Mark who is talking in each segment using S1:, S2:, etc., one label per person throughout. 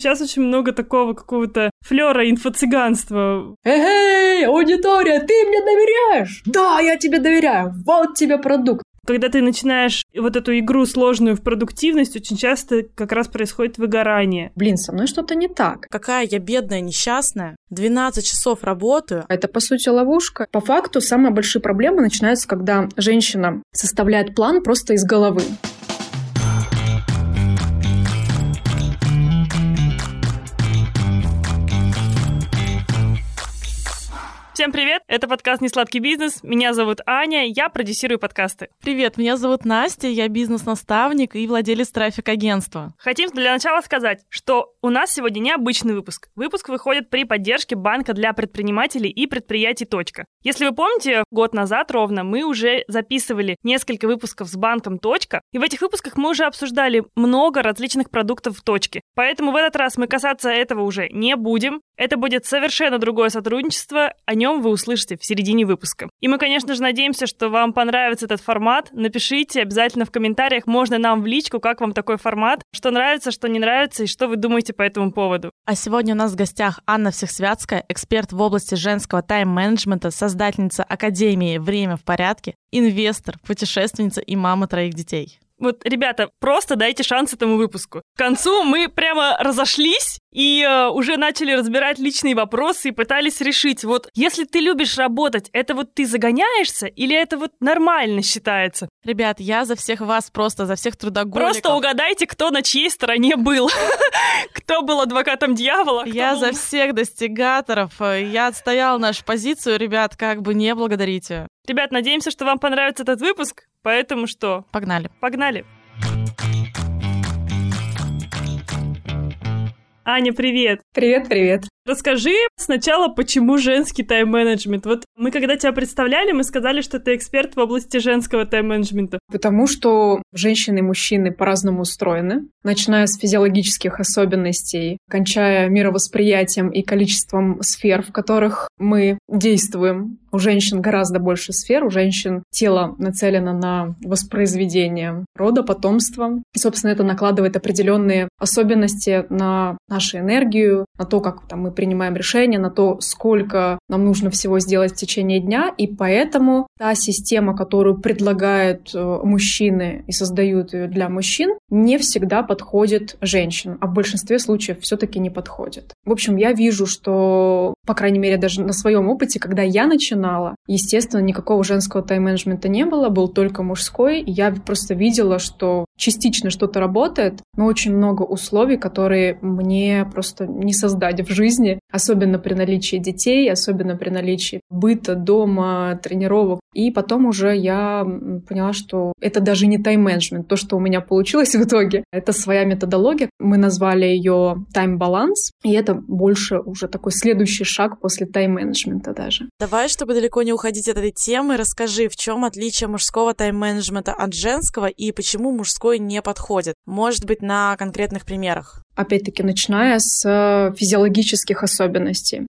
S1: Сейчас очень много такого какого-то флера инфо-цыганства.
S2: Эй, аудитория, ты мне доверяешь? Да, я тебе доверяю. Вот тебе продукт.
S1: Когда ты начинаешь вот эту игру сложную в продуктивность, очень часто как раз происходит выгорание.
S2: Блин, со мной что-то не так.
S3: Какая я бедная, несчастная. 12 часов работаю.
S2: Это, по сути, ловушка. По факту, самые большие проблемы начинаются, когда женщина составляет план просто из головы.
S1: Всем привет! Это подкаст «Несладкий бизнес». Меня зовут Аня, я продюсирую подкасты.
S3: Привет, меня зовут Настя, я бизнес-наставник и владелец трафик-агентства.
S1: Хотим для начала сказать, что у нас сегодня необычный выпуск. Выпуск выходит при поддержке банка для предпринимателей и предприятий «Точка». Если вы помните, год назад ровно мы уже записывали несколько выпусков с банком «Точка», и в этих выпусках мы уже обсуждали много различных продуктов в «Точке». Поэтому в этот раз мы касаться этого уже не будем. Это будет совершенно другое сотрудничество, о нем вы услышите в середине выпуска. И мы, конечно же, надеемся, что вам понравится этот формат. Напишите обязательно в комментариях, можно нам в личку, как вам такой формат, что нравится, что не нравится и что вы думаете по этому поводу.
S3: А сегодня у нас в гостях Анна Всехсвятская, эксперт в области женского тайм-менеджмента, создательница Академии «Время в порядке», инвестор, путешественница и мама троих детей.
S1: Вот, ребята, просто дайте шанс этому выпуску. К концу мы прямо разошлись и э, уже начали разбирать личные вопросы и пытались решить, вот, если ты любишь работать, это вот ты загоняешься или это вот нормально считается?
S3: Ребят, я за всех вас просто, за всех трудоголиков.
S1: Просто угадайте, кто на чьей стороне был. Кто был адвокатом дьявола?
S3: Я за всех достигаторов. Я отстояла нашу позицию, ребят, как бы не благодарите.
S1: Ребят, надеемся, что вам понравится этот выпуск. Поэтому что?
S3: Погнали.
S1: Погнали. Аня, привет.
S2: Привет, привет.
S1: Расскажи сначала, почему женский тайм-менеджмент. Вот мы когда тебя представляли, мы сказали, что ты эксперт в области женского тайм-менеджмента.
S2: Потому что женщины и мужчины по-разному устроены, начиная с физиологических особенностей, кончая мировосприятием и количеством сфер, в которых мы действуем. У женщин гораздо больше сфер, у женщин тело нацелено на воспроизведение рода, потомства. И, собственно, это накладывает определенные особенности на нашу энергию, на то, как там, мы принимаем решения, на то, сколько нам нужно всего сделать в течение дня, и поэтому та система, которую предлагают э, мужчины и создают ее для мужчин, не всегда подходит женщинам, а в большинстве случаев все-таки не подходит. В общем, я вижу, что, по крайней мере, даже на своем опыте, когда я начинала, естественно, никакого женского тайм-менеджмента не было, был только мужской, и я просто видела, что частично что-то работает, но очень много условий, которые мне просто не создать в жизни, жизни особенно при наличии детей, особенно при наличии быта, дома, тренировок. И потом уже я поняла, что это даже не тайм-менеджмент. То, что у меня получилось в итоге, это своя методология. Мы назвали ее тайм-баланс, и это больше уже такой следующий шаг после тайм-менеджмента даже.
S3: Давай, чтобы далеко не уходить от этой темы, расскажи, в чем отличие мужского тайм-менеджмента от женского и почему мужской не подходит? Может быть, на конкретных примерах?
S2: опять-таки, начиная с э, физиологических особенностей.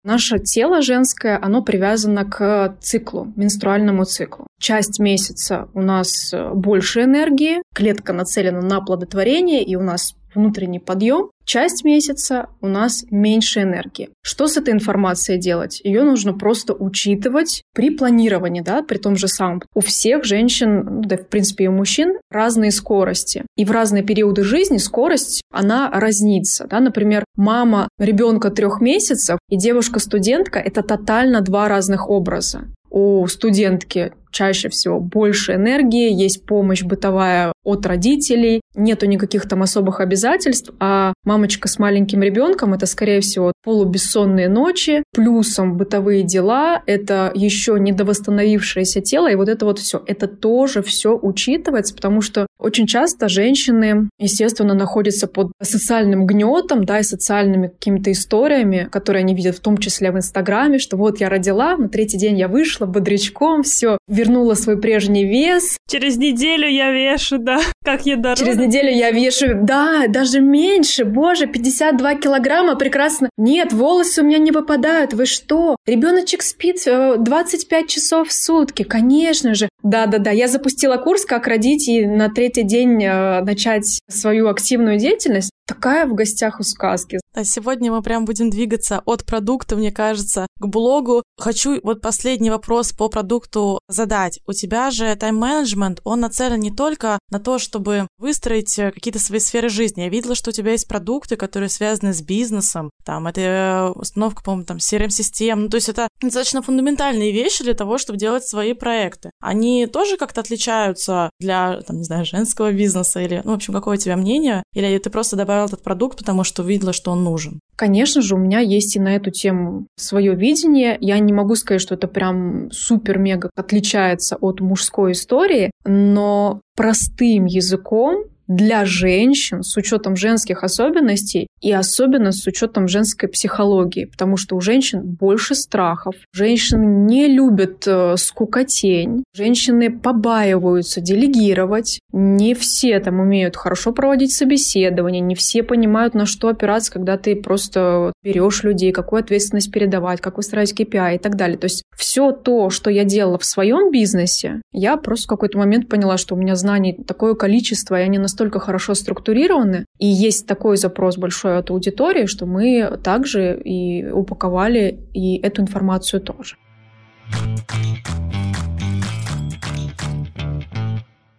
S2: Наше тело женское, оно привязано к циклу, менструальному циклу. Часть месяца у нас э, больше энергии, клетка нацелена на плодотворение, и у нас внутренний подъем, часть месяца у нас меньше энергии. Что с этой информацией делать? Ее нужно просто учитывать при планировании, да, при том же самом. У всех женщин, да, в принципе, и у мужчин разные скорости. И в разные периоды жизни скорость, она разнится. Да? Например, мама ребенка трех месяцев и девушка-студентка — это тотально два разных образа. У студентки чаще всего больше энергии, есть помощь бытовая от родителей, нету никаких там особых обязательств, а мамочка с маленьким ребенком это, скорее всего, полубессонные ночи, плюсом бытовые дела, это еще недовосстановившееся тело, и вот это вот все, это тоже все учитывается, потому что очень часто женщины, естественно, находятся под социальным гнетом, да, и социальными какими-то историями, которые они видят в том числе в Инстаграме, что вот я родила, на третий день я вышла бодрячком, все, вернула свой прежний вес.
S1: Через неделю я вешу, да, как я дорога.
S2: Через неделю я вешу, да, даже меньше, боже, 52 килограмма, прекрасно. Нет, волосы у меня не выпадают, вы что? Ребеночек спит 25 э, часов в сутки, конечно же. Да-да-да, я запустила курс «Как родить» и на третий день э, начать свою активную деятельность. Такая в гостях у сказки.
S3: Да, сегодня мы прям будем двигаться от продукта, мне кажется, к блогу. Хочу вот последний вопрос по продукту задать. У тебя же тайм-менеджмент, он нацелен не только на то, чтобы выстроить э, какие-то свои сферы жизни. Я видела, что у тебя есть продукты, которые связаны с бизнесом. Там это э, установка, по-моему, там CRM-систем. Ну, то есть это достаточно фундаментальные вещи для того, чтобы делать свои проекты. Они тоже как-то отличаются для, там, не знаю, женского бизнеса или, ну, в общем, какое у тебя мнение? Или ты просто добавил этот продукт, потому что увидела, что он нужен?
S2: Конечно же, у меня есть и на эту тему свое видение. Я не могу сказать, что это прям супер-мега отличается от мужской истории, но простым языком для женщин с учетом женских особенностей и особенно с учетом женской психологии, потому что у женщин больше страхов. Женщины не любят э, скукотень, женщины побаиваются делегировать. Не все там умеют хорошо проводить собеседование, не все понимают, на что опираться, когда ты просто берешь людей, какую ответственность передавать, как выстраивать KPI и так далее. То есть все то, что я делала в своем бизнесе, я просто в какой-то момент поняла, что у меня знаний такое количество, и они настолько хорошо структурированы, и есть такой запрос большой от аудитории, что мы также и упаковали и эту информацию тоже.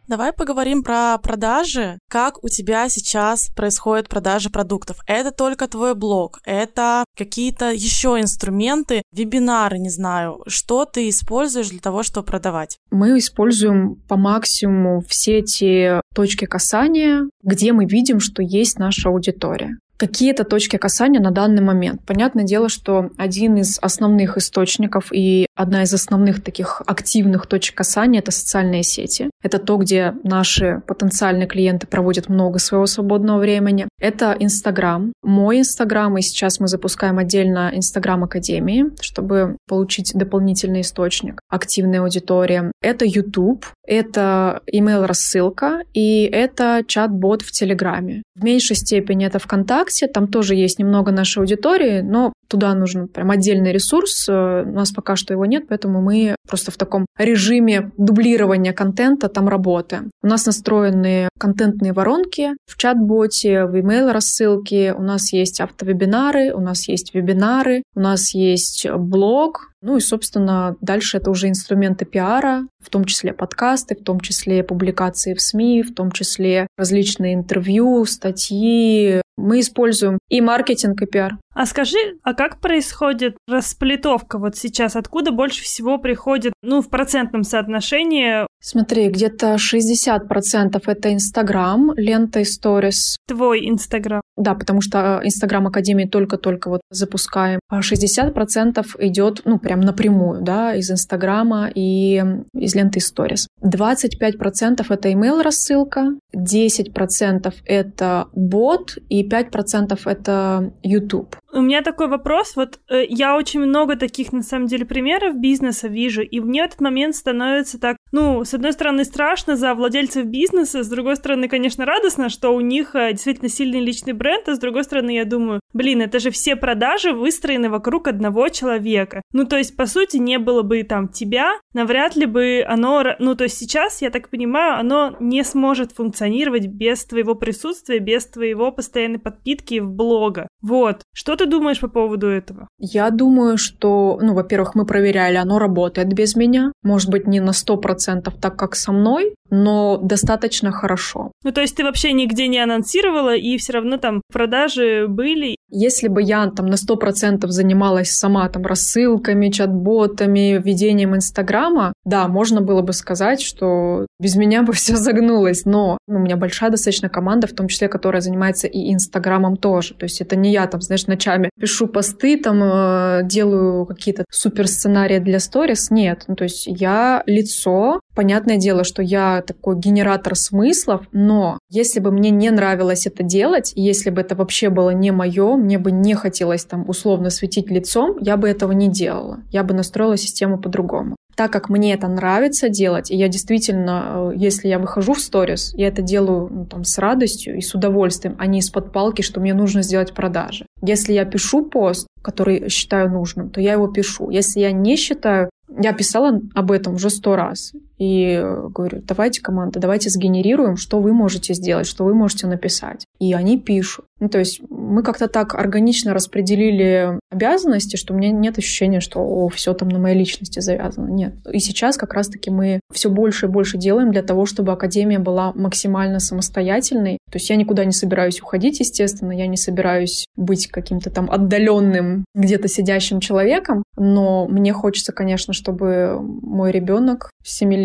S3: Давай поговорим про продажи. Как у тебя сейчас происходит продажа продуктов? Это только твой блог, это какие-то еще инструменты, вебинары, не знаю. Что ты используешь для того, чтобы продавать?
S2: Мы используем по максимуму все те точки касания, где мы видим, что есть наша аудитория какие-то точки касания на данный момент. Понятное дело, что один из основных источников и одна из основных таких активных точек касания — это социальные сети. Это то, где наши потенциальные клиенты проводят много своего свободного времени. Это Инстаграм. Мой Инстаграм, и сейчас мы запускаем отдельно Инстаграм Академии, чтобы получить дополнительный источник активной аудитории. Это YouTube, это email-рассылка и это чат-бот в Телеграме. В меньшей степени это ВКонтакте, там тоже есть немного нашей аудитории, но туда нужен прям отдельный ресурс. Э, у нас пока что его нет, поэтому мы просто в таком режиме дублирования контента там работаем. У нас настроены контентные воронки в чат-боте, в email рассылке. У нас есть автовебинары, у нас есть вебинары, у нас есть блог, ну и, собственно, дальше это уже инструменты пиара, в том числе подкасты, в том числе публикации в СМИ, в том числе различные интервью, статьи. Мы используем и маркетинг, и пиар.
S1: А скажи, а как происходит расплитовка вот сейчас? Откуда больше всего приходит, ну, в процентном соотношении?
S2: Смотри, где-то 60% это Инстаграм, лента и сторис.
S1: Твой Инстаграм.
S2: Да, потому что Инстаграм Академии только-только вот запускаем. А 60% идет, ну, прям напрямую, да, из Инстаграма и из ленты сторис. 25% это email рассылка, 10% это бот и 5% это YouTube.
S1: У меня такой вопрос. Вот э, я очень много таких, на самом деле, примеров бизнеса вижу, и мне в этот момент становится так, ну, с одной стороны, страшно за владельцев бизнеса, с другой стороны, конечно, радостно, что у них э, действительно сильный личный бренд, а с другой стороны, я думаю, блин, это же все продажи выстроены вокруг одного человека. Ну, то есть, по сути, не было бы там тебя, навряд ли бы оно, ну, то есть сейчас, я так понимаю, оно не сможет функционировать без твоего присутствия, без твоего постоянной подпитки в блога. Вот. Что ты думаешь по поводу этого?
S2: Я думаю, что, ну, во-первых, мы проверяли, оно работает без меня. Может быть, не на 100% так, как со мной, но достаточно хорошо.
S1: Ну, то есть ты вообще нигде не анонсировала, и все равно там продажи были?
S2: Если бы я там на 100% занималась сама там рассылками, чат-ботами, ведением Инстаграма, да, можно было бы сказать, что без меня бы все загнулось, но ну, у меня большая достаточно команда, в том числе, которая занимается и Инстаграмом тоже. То есть это не я там, знаешь, ночами пишу посты, там э, делаю какие-то супер сценарии для сторис. Нет, ну, то есть я лицо, Понятное дело, что я такой генератор смыслов, но если бы мне не нравилось это делать, если бы это вообще было не мое, мне бы не хотелось там условно светить лицом, я бы этого не делала. Я бы настроила систему по-другому. Так как мне это нравится делать, и я действительно, э, если я выхожу в сторис, я это делаю ну, там, с радостью и с удовольствием, а не из-под палки, что мне нужно сделать продажи. Если я пишу пост, который считаю нужным, то я его пишу. Если я не считаю, я писала об этом уже сто раз и говорю, давайте, команда, давайте сгенерируем, что вы можете сделать, что вы можете написать. И они пишут. Ну, то есть мы как-то так органично распределили обязанности, что у меня нет ощущения, что о, все там на моей личности завязано. Нет. И сейчас как раз-таки мы все больше и больше делаем для того, чтобы Академия была максимально самостоятельной. То есть я никуда не собираюсь уходить, естественно, я не собираюсь быть каким-то там отдаленным, где-то сидящим человеком, но мне хочется, конечно, чтобы мой ребенок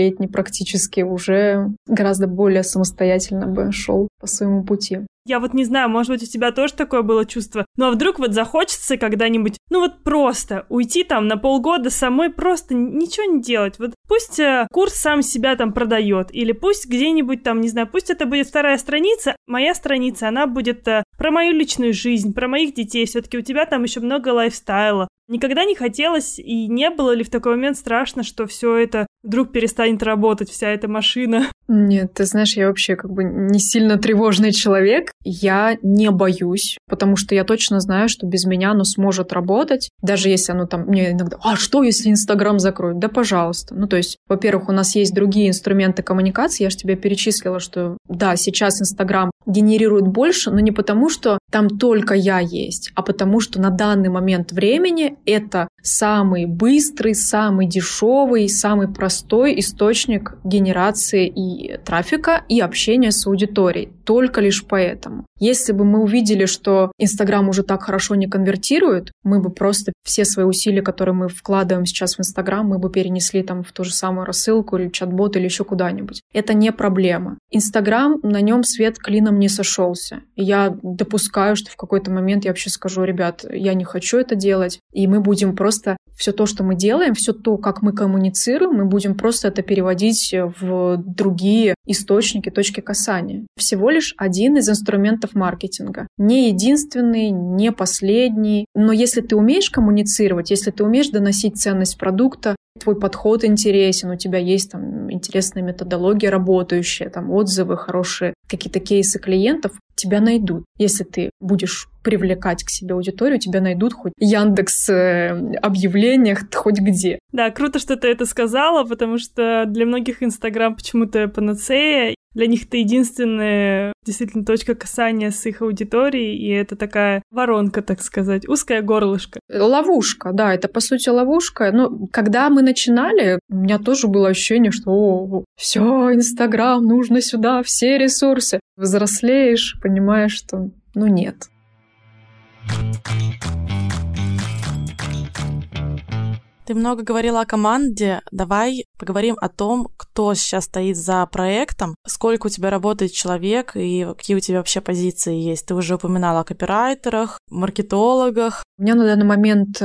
S2: семилетний практически уже гораздо более самостоятельно бы шел по своему пути.
S1: Я вот не знаю, может быть, у тебя тоже такое было чувство. Ну а вдруг вот захочется когда-нибудь, ну вот просто уйти там на полгода самой, просто ничего не делать. Вот пусть э, курс сам себя там продает, или пусть где-нибудь там, не знаю, пусть это будет вторая страница, моя страница, она будет э, про мою личную жизнь, про моих детей. Все-таки у тебя там еще много лайфстайла. Никогда не хотелось и не было ли в такой момент страшно, что все это вдруг перестанет работать, вся эта машина?
S2: Нет, ты знаешь, я вообще как бы не сильно тревожный человек. Я не боюсь, потому что я точно знаю, что без меня оно сможет работать. Даже если оно там мне иногда, а что, если Инстаграм закроют? Да, пожалуйста. Ну, то есть, во-первых, у нас есть другие инструменты коммуникации. Я же тебе перечислила, что да, сейчас Инстаграм генерирует больше, но не потому, что там только я есть, а потому что на данный момент времени это самый быстрый, самый дешевый, самый простой источник генерации и трафика, и общения с аудиторией. Только лишь поэтому. Если бы мы увидели, что Инстаграм уже так хорошо не конвертирует, мы бы просто все свои усилия, которые мы вкладываем сейчас в Инстаграм, мы бы перенесли там в ту же самую рассылку или чат-бот или еще куда-нибудь. Это не проблема. Инстаграм, на нем свет клином не сошелся. я допускаю, что в какой-то момент я вообще скажу, ребят, я не хочу это делать, и мы будем просто все то, что мы делаем, все то, как мы коммуницируем, мы будем просто это переводить в другие источники, точки касания. Всего лишь один из инструментов маркетинга. Не единственный, не последний. Но если ты умеешь коммуницировать, если ты умеешь доносить ценность продукта, твой подход интересен, у тебя есть там интересная методология работающая, там отзывы хорошие, какие-то кейсы клиентов, тебя найдут. Если ты будешь привлекать к себе аудиторию, тебя найдут хоть Яндекс э, объявлениях, хоть где.
S1: Да, круто, что ты это сказала, потому что для многих Инстаграм почему-то панацея, для них это единственная действительно точка касания с их аудиторией, и это такая воронка, так сказать, узкое горлышко.
S2: Ловушка, да, это по сути ловушка. Но ну, когда мы начинали, у меня тоже было ощущение, что о, все, Инстаграм, нужно сюда, все ресурсы. Взрослеешь, понимаешь, что ну нет.
S3: Ты много говорила о команде. Давай поговорим о том, кто сейчас стоит за проектом, сколько у тебя работает человек и какие у тебя вообще позиции есть. Ты уже упоминала о копирайтерах, маркетологах.
S2: У меня на данный момент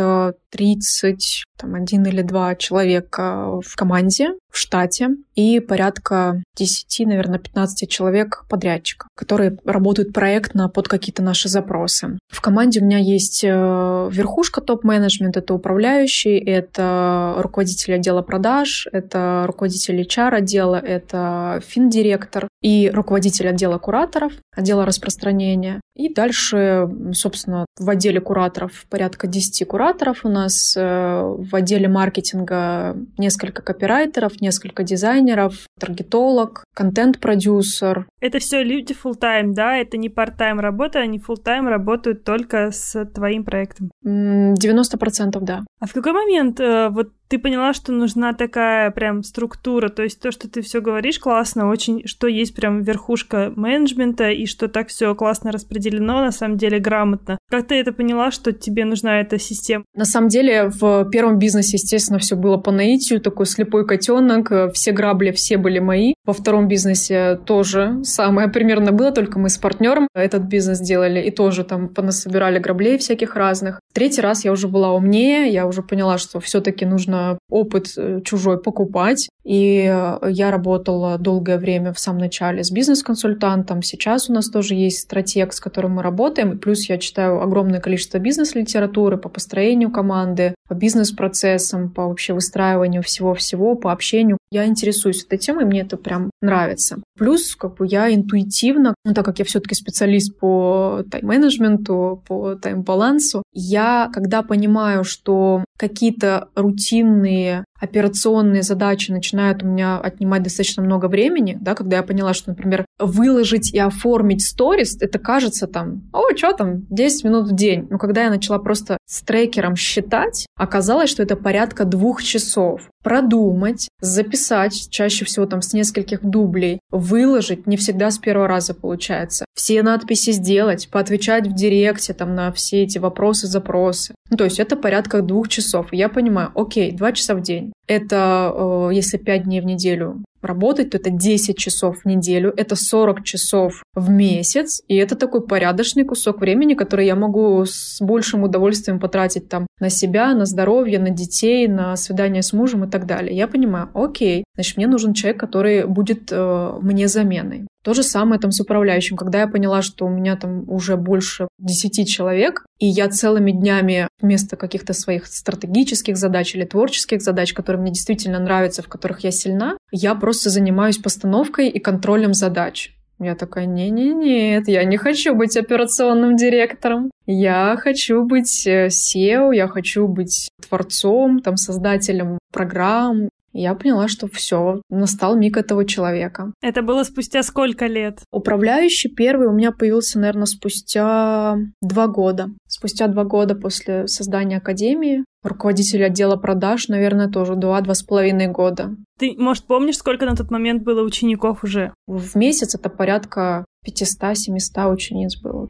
S2: 30, э, там, один или два человека в команде, в штате, и порядка 10, наверное, 15 человек подрядчиков, которые работают проектно под какие-то наши запросы. В команде у меня есть э, верхушка топ-менеджмент, это управляющий, это руководитель отдела продаж, это руководитель HR отдела, это финдиректор и руководитель отдела кураторов, отдела распространения. И дальше, собственно, в отделе кураторов порядка 10 кураторов у нас, э, в отделе маркетинга несколько копирайтеров, несколько дизайнеров, таргетолог, контент-продюсер.
S1: Это все люди full time да? Это не part-time работа, они full time работают только с твоим проектом?
S2: 90% да.
S1: А в какой момент э, вот ты поняла, что нужна такая прям структура, то есть то, что ты все говоришь классно, очень, что есть прям верхушка менеджмента и что так все классно распределено, на самом деле грамотно. Как ты это поняла, что тебе нужна эта система?
S2: На самом деле в первом бизнесе, естественно, все было по наитию, такой слепой котенок, все грабли, все были мои. Во втором бизнесе тоже самое примерно было, только мы с партнером этот бизнес делали и тоже там понасобирали граблей всяких разных. Третий раз я уже была умнее, я уже поняла, что все-таки нужно нужно опыт э, чужой покупать. И э, я работала долгое время в самом начале с бизнес-консультантом. Сейчас у нас тоже есть стратег, с которым мы работаем. И плюс я читаю огромное количество бизнес-литературы по построению команды, по бизнес-процессам, по вообще выстраиванию всего-всего, по общению. Я интересуюсь этой темой, мне это прям нравится. Плюс, как бы я интуитивно, ну, так как я все-таки специалист по тайм-менеджменту, по тайм-балансу, я, когда понимаю, что какие-то рутинные операционные задачи начинают у меня отнимать достаточно много времени, да, когда я поняла, что, например, выложить и оформить сторис, это кажется там, о, что там, 10 минут в день. Но когда я начала просто с трекером считать, оказалось, что это порядка двух часов. Продумать, записать, чаще всего там с нескольких дублей, выложить, не всегда с первого раза получается. Все надписи сделать, поотвечать в директе там на все эти вопросы, запросы. Ну, то есть это порядка двух часов. И я понимаю, окей, два часа в день. Это э, если пять дней в неделю работать, то это 10 часов в неделю, это 40 часов в месяц, и это такой порядочный кусок времени, который я могу с большим удовольствием потратить там на себя, на здоровье, на детей, на свидание с мужем и так далее. Я понимаю, окей, значит, мне нужен человек, который будет э, мне заменой. То же самое там с управляющим. Когда я поняла, что у меня там уже больше 10 человек, и я целыми днями вместо каких-то своих стратегических задач или творческих задач, которые мне действительно нравятся, в которых я сильна, я просто занимаюсь постановкой и контролем задач. Я такая, не-не-нет, я не хочу быть операционным директором. Я хочу быть SEO, э, я хочу быть творцом, там, создателем программ, я поняла, что все, настал миг этого человека.
S1: Это было спустя сколько лет?
S2: Управляющий первый у меня появился, наверное, спустя два года. Спустя два года после создания академии. Руководитель отдела продаж, наверное, тоже два-два с половиной года.
S1: Ты, может, помнишь, сколько на тот момент было учеников уже?
S2: В месяц это порядка 500-700 учениц было.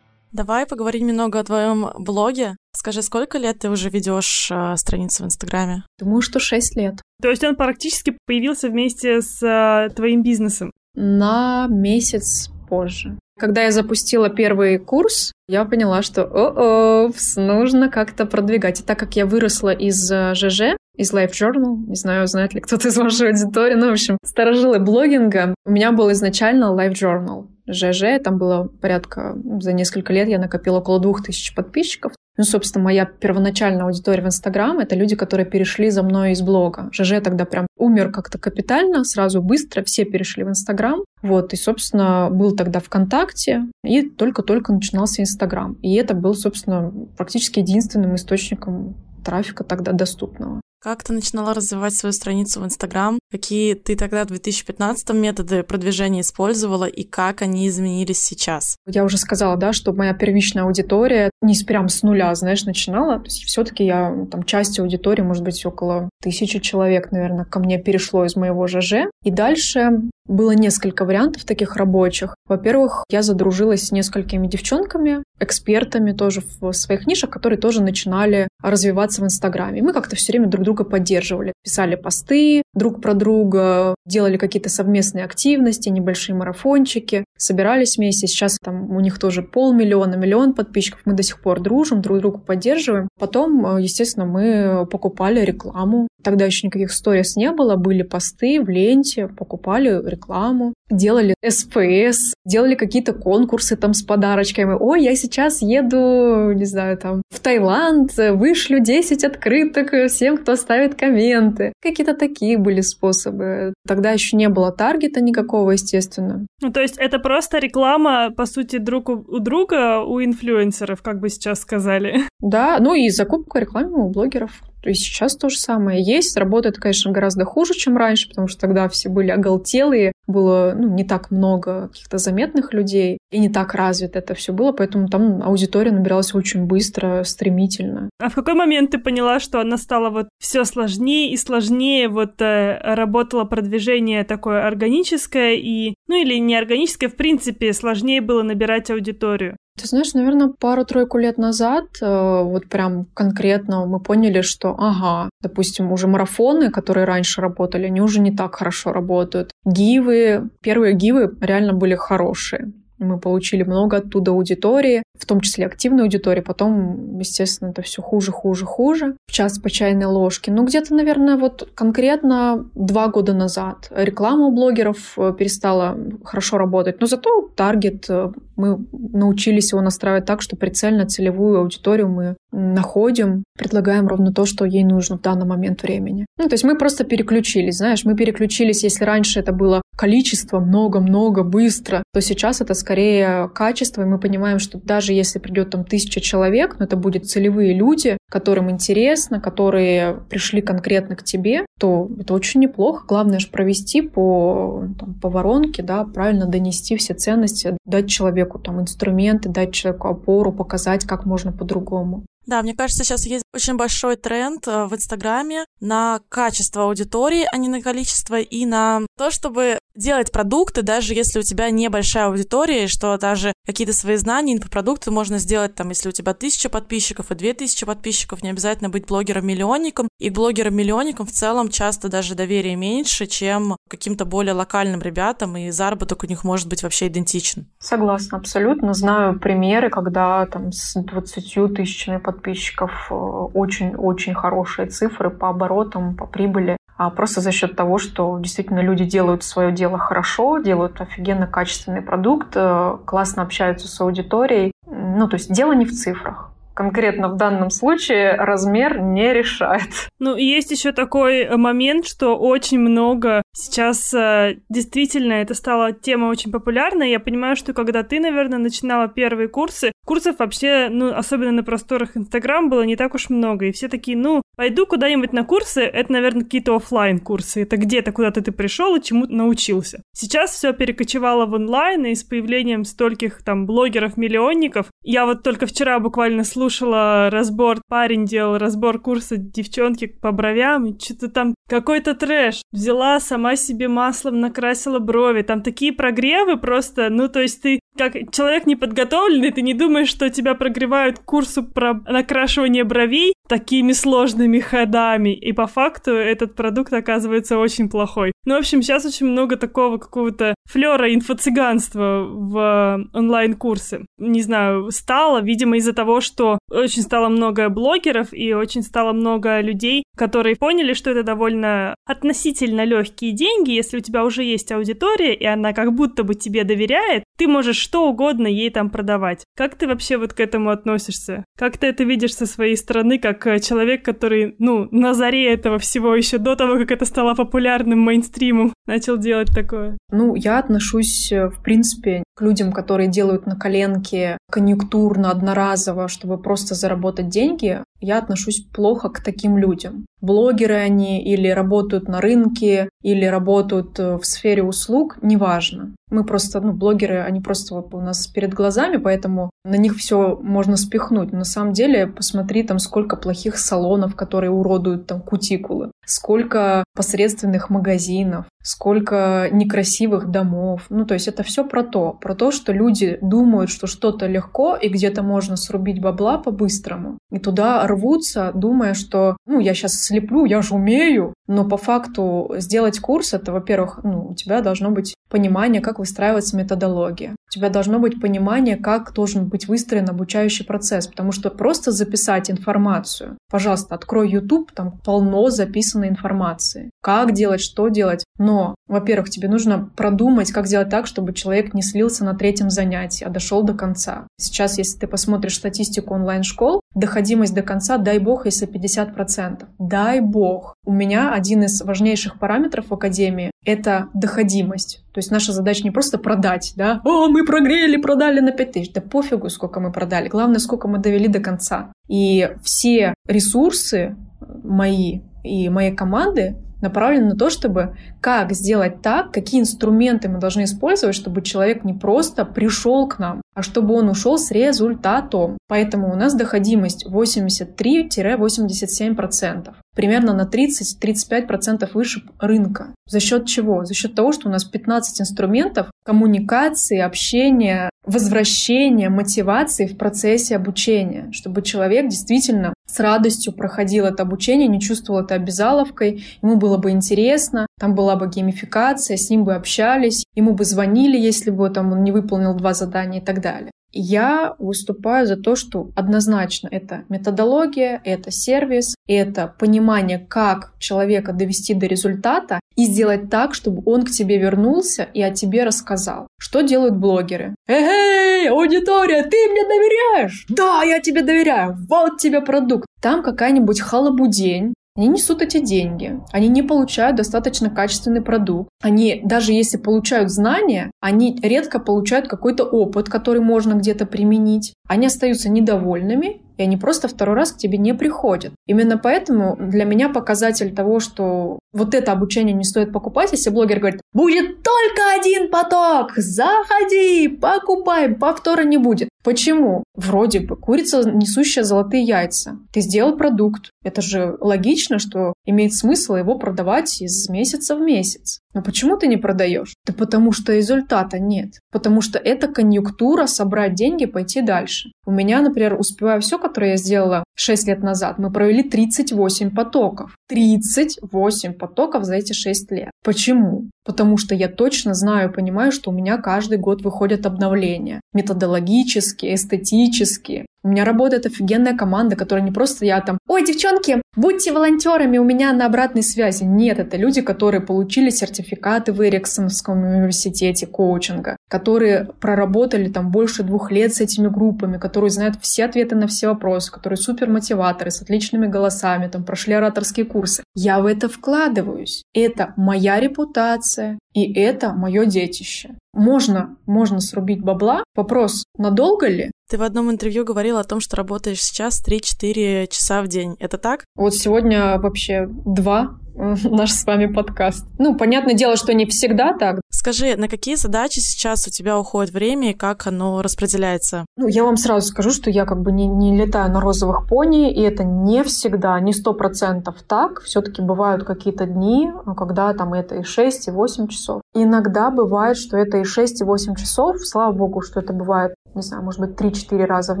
S3: Давай поговорим немного о твоем блоге. Скажи, сколько лет ты уже ведешь э, страницу в Инстаграме?
S2: Думаю, что 6 лет.
S1: То есть он практически появился вместе с э, твоим бизнесом?
S2: На месяц позже. Когда я запустила первый курс, я поняла, что о, нужно как-то продвигать. И так как я выросла из э, ЖЖ, из Life Journal, не знаю, знает ли кто-то из вашей аудитории, ну, в общем, старожилы блогинга, у меня был изначально Life Journal. ЖЖ, там было порядка, за несколько лет я накопила около двух тысяч подписчиков. Ну, собственно, моя первоначальная аудитория в Инстаграм — это люди, которые перешли за мной из блога. ЖЖ тогда прям умер как-то капитально, сразу быстро, все перешли в Инстаграм. Вот, и, собственно, был тогда ВКонтакте, и только-только начинался Инстаграм. И это был, собственно, практически единственным источником трафика тогда доступного.
S3: Как ты начинала развивать свою страницу в Инстаграм? Какие ты тогда в 2015 методы продвижения использовала и как они изменились сейчас?
S2: Я уже сказала, да, что моя первичная аудитория не прям с нуля, знаешь, начинала. То есть все-таки я там часть аудитории, может быть, около тысячи человек, наверное, ко мне перешло из моего ЖЖ. И дальше было несколько вариантов таких рабочих. Во-первых, я задружилась с несколькими девчонками, экспертами тоже в своих нишах, которые тоже начинали развиваться в Инстаграме. Мы как-то все время друг друга поддерживали. Писали посты друг про друга, делали какие-то совместные активности, небольшие марафончики, собирались вместе. Сейчас там у них тоже полмиллиона, миллион подписчиков. Мы до сих пор дружим, друг друга поддерживаем. Потом, естественно, мы покупали рекламу. Тогда еще никаких сторис не было, были посты в ленте, покупали рекламу, делали СПС, делали какие-то конкурсы там с подарочками. Ой, я сейчас еду, не знаю, там, в Таиланд, вышлю 10 открыток всем, кто ставит комменты. Какие-то такие были способы. Тогда еще не было таргета никакого, естественно.
S1: Ну, то есть это просто реклама, по сути, друг у, у друга, у инфлюенсеров, как бы сейчас сказали.
S2: Да, ну и закупка рекламы у блогеров. То есть сейчас то же самое есть. Работает, конечно, гораздо хуже, чем раньше, потому что тогда все были оголтелые, было ну, не так много каких-то заметных людей, и не так развито это все было, поэтому там аудитория набиралась очень быстро, стремительно.
S1: А в какой момент ты поняла, что она стала вот все сложнее и сложнее, вот э, работало продвижение такое органическое и, ну или не органическое, в принципе, сложнее было набирать аудиторию?
S2: Ты знаешь, наверное, пару-тройку лет назад, э, вот прям конкретно мы поняли, что, ага, допустим, уже марафоны, которые раньше работали, они уже не так хорошо работают. Гивы, первые гивы реально были хорошие. Мы получили много оттуда аудитории, в том числе активной аудитории. Потом, естественно, это все хуже, хуже, хуже. В час по чайной ложке. Ну, где-то, наверное, вот конкретно два года назад реклама у блогеров э, перестала хорошо работать. Но зато таргет, э, мы научились его настраивать так, что прицельно целевую аудиторию мы находим, предлагаем ровно то, что ей нужно в данный момент времени. Ну, то есть мы просто переключились, знаешь, мы переключились, если раньше это было количество, много-много, быстро, то сейчас это скорее качество, и мы понимаем, что даже если придет там тысяча человек, но это будут целевые люди, которым интересно, которые пришли конкретно к тебе, то это очень неплохо. Главное же провести по, там, по воронке, да, правильно донести все ценности, дать человеку там инструменты, дать человеку опору, показать, как можно по-другому.
S3: Да, мне кажется, сейчас есть очень большой тренд э, в Инстаграме на качество аудитории, а не на количество, и на то, чтобы делать продукты, даже если у тебя небольшая аудитория, что даже какие-то свои знания, инфопродукты можно сделать, там, если у тебя тысяча подписчиков и две тысячи подписчиков, не обязательно быть блогером-миллионником, и блогерам-миллионникам в целом часто даже доверие меньше, чем каким-то более локальным ребятам, и заработок у них может быть вообще идентичен.
S2: Согласна, абсолютно. Знаю примеры, когда там с 20 тысячами подписчиков очень-очень э, хорошие цифры по оборотам, по прибыли а просто за счет того, что действительно люди делают свое дело хорошо, делают офигенно качественный продукт, э, классно общаются с аудиторией. Ну, то есть дело не в цифрах конкретно в данном случае размер не решает.
S1: Ну, есть еще такой момент, что очень много сейчас э, действительно это стала тема очень популярной. Я понимаю, что когда ты, наверное, начинала первые курсы, курсов вообще, ну, особенно на просторах Инстаграм, было не так уж много. И все такие, ну, пойду куда-нибудь на курсы, это, наверное, какие-то офлайн курсы. Это где-то куда-то ты пришел и чему научился. Сейчас все перекочевало в онлайн, и с появлением стольких там блогеров-миллионников. Я вот только вчера буквально слушала разбор, парень делал разбор курса девчонки по бровям, и что-то там какой-то трэш. Взяла, сама себе маслом накрасила брови. Там такие прогревы просто, ну, то есть ты как человек неподготовленный, ты не думаешь, что тебя прогревают курсу про накрашивание бровей такими сложными ходами, и по факту этот продукт оказывается очень плохой. Ну, в общем, сейчас очень много такого какого-то флера инфо-цыганства в онлайн-курсы. Не знаю, стало, видимо, из-за того, что очень стало много блогеров и очень стало много людей, которые поняли, что это довольно относительно легкие деньги, если у тебя уже есть аудитория, и она как будто бы тебе доверяет, ты можешь что угодно ей там продавать. Как ты вообще вот к этому относишься? Как ты это видишь со своей стороны, как э, человек, который, ну, на заре этого всего, еще до того, как это стало популярным мейнстримом, начал делать такое?
S2: Ну, я отношусь, э, в принципе, к людям, которые делают на коленке конъюнктурно, одноразово, чтобы просто заработать деньги, я отношусь плохо к таким людям. Блогеры они или работают на рынке, или работают э, в сфере услуг, неважно. Мы просто, ну, блогеры, они просто вот у нас перед глазами, поэтому на них все можно спихнуть. Но на самом деле, посмотри там, сколько плохих салонов, которые уродуют там кутикулы, сколько посредственных магазинов, сколько некрасивых домов. Ну, то есть это все про то, про то, что люди думают, что что-то легко и где-то можно срубить бабла по-быстрому. И туда рвутся, думая, что, ну, я сейчас слеплю, я же умею. Но по факту сделать курс, это, во-первых, ну, у тебя должно быть понимание, как выстраивается методология. У тебя должно быть понимание, как должен быть выстроен обучающий процесс, потому что просто записать информацию, пожалуйста, открой YouTube, там полно записанной информации. Как делать, что делать. Но, во-первых, тебе нужно продумать, как сделать так, чтобы человек не слился на третьем занятии, а дошел до конца. Сейчас, если ты посмотришь статистику онлайн-школ, доходимость до конца, дай бог, если 50%. Дай бог. У меня один из важнейших параметров в академии — это доходимость. То есть наша задача не просто продать, да, о, мы прогрели, продали на 5 тысяч. Да пофигу, сколько мы продали. Главное, сколько мы довели до конца. И все ресурсы мои и моей команды направлены на то, чтобы как сделать так, какие инструменты мы должны использовать, чтобы человек не просто пришел к нам, а чтобы он ушел с результатом. Поэтому у нас доходимость 83-87%. Примерно на 30-35% выше рынка. За счет чего? За счет того, что у нас 15 инструментов коммуникации, общения, возвращения, мотивации в процессе обучения, чтобы человек действительно с радостью проходил это обучение, не чувствовал это обязаловкой, ему было бы интересно, там была бы геймификация, с ним бы общались, ему бы звонили, если бы там он не выполнил два задания и так далее. Я выступаю за то, что однозначно это методология, это сервис, это понимание, как человека довести до результата и сделать так, чтобы он к тебе вернулся и о тебе рассказал. Что делают блогеры? Эй, аудитория, ты мне доверяешь? Да, я тебе доверяю. Вот тебе продукт. Там какая-нибудь халабудень, они несут эти деньги, они не получают достаточно качественный продукт. Они, даже если получают знания, они редко получают какой-то опыт, который можно где-то применить. Они остаются недовольными, и они просто второй раз к тебе не приходят. Именно поэтому для меня показатель того, что вот это обучение не стоит покупать, если блогер говорит, будет только один поток, заходи, покупай, повтора не будет. Почему? Вроде бы курица, несущая золотые яйца. Ты сделал продукт. Это же логично, что имеет смысл его продавать из месяца в месяц. Но почему ты не продаешь? Да потому что результата нет. Потому что это конъюнктура собрать деньги, пойти дальше. У меня, например, успеваю все, которое я сделала 6 лет назад. Мы провели 38 потоков. 38 потоков за эти 6 лет. Почему? Потому что я точно знаю и понимаю, что у меня каждый год выходят обновления. Методологические, эстетические. У меня работает офигенная команда, которая не просто я там, ой, девчонки, будьте волонтерами у меня на обратной связи. Нет, это люди, которые получили сертификаты в Эриксонском университете коучинга, которые проработали там больше двух лет с этими группами, которые знают все ответы на все вопросы, которые супер мотиваторы с отличными голосами, там прошли ораторские курсы. Я в это вкладываюсь. Это моя репутация, и это мое детище. Можно, можно срубить бабла. Вопрос, надолго ли?
S3: Ты в одном интервью говорил о том, что работаешь сейчас 3-4 часа в день. Это так?
S2: Вот сегодня вообще два наш с вами подкаст. Ну, понятное дело, что не всегда так.
S3: Скажи, на какие задачи сейчас у тебя уходит время и как оно распределяется?
S2: Ну, я вам сразу скажу, что я как бы не, не летаю на розовых пони, и это не всегда, не сто процентов так. Все-таки бывают какие-то дни, когда там это и 6, и 8 часов. Иногда бывает, что это и 6, и 8 часов. Слава богу, что это бывает не знаю, может быть, 3-4 раза в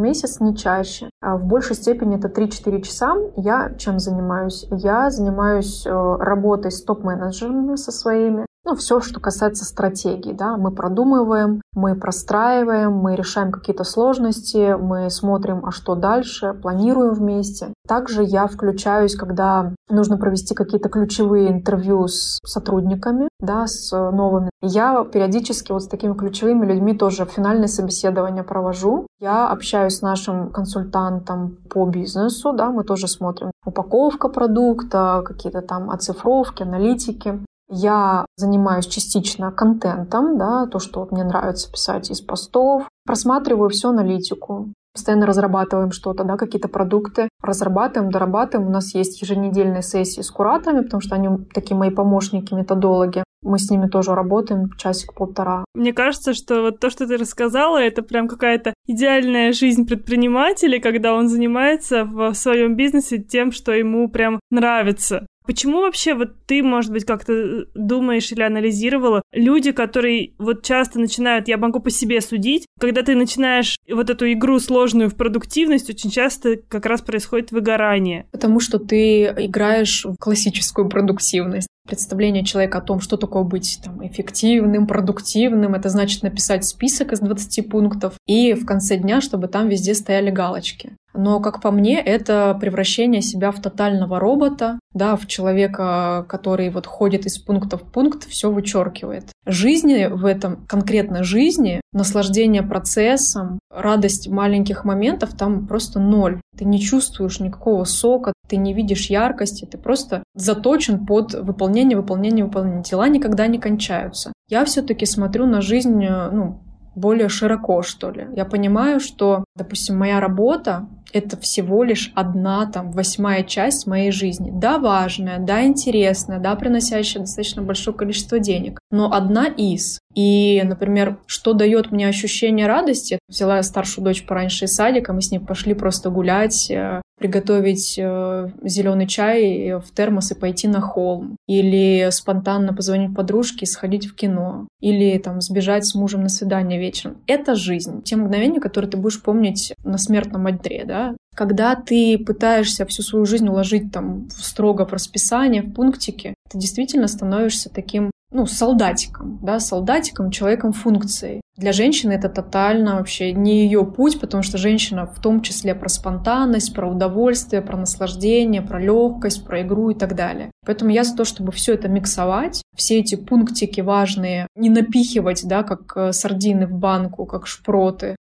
S2: месяц, не чаще. А в большей степени это 3-4 часа. Я чем занимаюсь? Я занимаюсь э, работой с топ-менеджерами со своими. Ну, все, что касается стратегии, да, мы продумываем, мы простраиваем, мы решаем какие-то сложности, мы смотрим, а что дальше, планируем вместе. Также я включаюсь, когда нужно провести какие-то ключевые интервью с сотрудниками, да, с новыми. Я периодически вот с такими ключевыми людьми тоже финальные собеседования провожу. Я общаюсь с нашим консультантом по бизнесу, да, мы тоже смотрим упаковка продукта, какие-то там оцифровки, аналитики. Я занимаюсь частично контентом, да, то, что мне нравится писать из постов. Просматриваю всю аналитику. Постоянно разрабатываем что-то, да, какие-то продукты. Разрабатываем, дорабатываем. У нас есть еженедельные сессии с кураторами, потому что они такие мои помощники, методологи. Мы с ними тоже работаем часик-полтора.
S1: Мне кажется, что вот то, что ты рассказала, это прям какая-то идеальная жизнь предпринимателя, когда он занимается в своем бизнесе тем, что ему прям нравится. Почему вообще вот ты, может быть, как-то э, думаешь или анализировала, люди, которые вот часто начинают, я могу по себе судить, когда ты начинаешь вот эту игру сложную в продуктивность, очень часто как раз происходит выгорание.
S2: Потому что ты играешь в классическую продуктивность представление человека о том, что такое быть там, эффективным, продуктивным. Это значит написать список из 20 пунктов и в конце дня, чтобы там везде стояли галочки. Но, как по мне, это превращение себя в тотального робота, да, в человека, который вот ходит из пункта в пункт, все вычеркивает. Жизни в этом, конкретно жизни, наслаждение процессом, радость маленьких моментов там просто ноль. Ты не чувствуешь никакого сока, ты не видишь яркости, ты просто заточен под выполнение, выполнение, выполнение. Дела никогда не кончаются. Я все-таки смотрю на жизнь, ну, более широко, что ли. Я понимаю, что, допустим, моя работа — это всего лишь одна, там, восьмая часть моей жизни. Да, важная, да, интересная, да, приносящая достаточно большое количество денег, но одна из. И, например, что дает мне ощущение радости? Взяла старшую дочь пораньше из садика, мы с ней пошли просто гулять, э, приготовить э, зеленый чай в термос и пойти на холм. Или спонтанно позвонить подружке и сходить в кино. Или там сбежать с мужем на свидание вечером. Это жизнь. Те мгновения, которые ты будешь помнить на смертном одре, да? Когда ты пытаешься всю свою жизнь уложить там строго в расписание, в пунктике, ты действительно становишься таким ну, солдатиком, да, солдатиком, человеком функцией. Для женщины это тотально вообще не ее путь, потому что женщина в том числе про спонтанность, про удовольствие, про наслаждение, про легкость, про игру и так далее. Поэтому я за то, чтобы все это миксовать, все эти пунктики важные, не напихивать, да, как э, сардины в банку, как шпроты,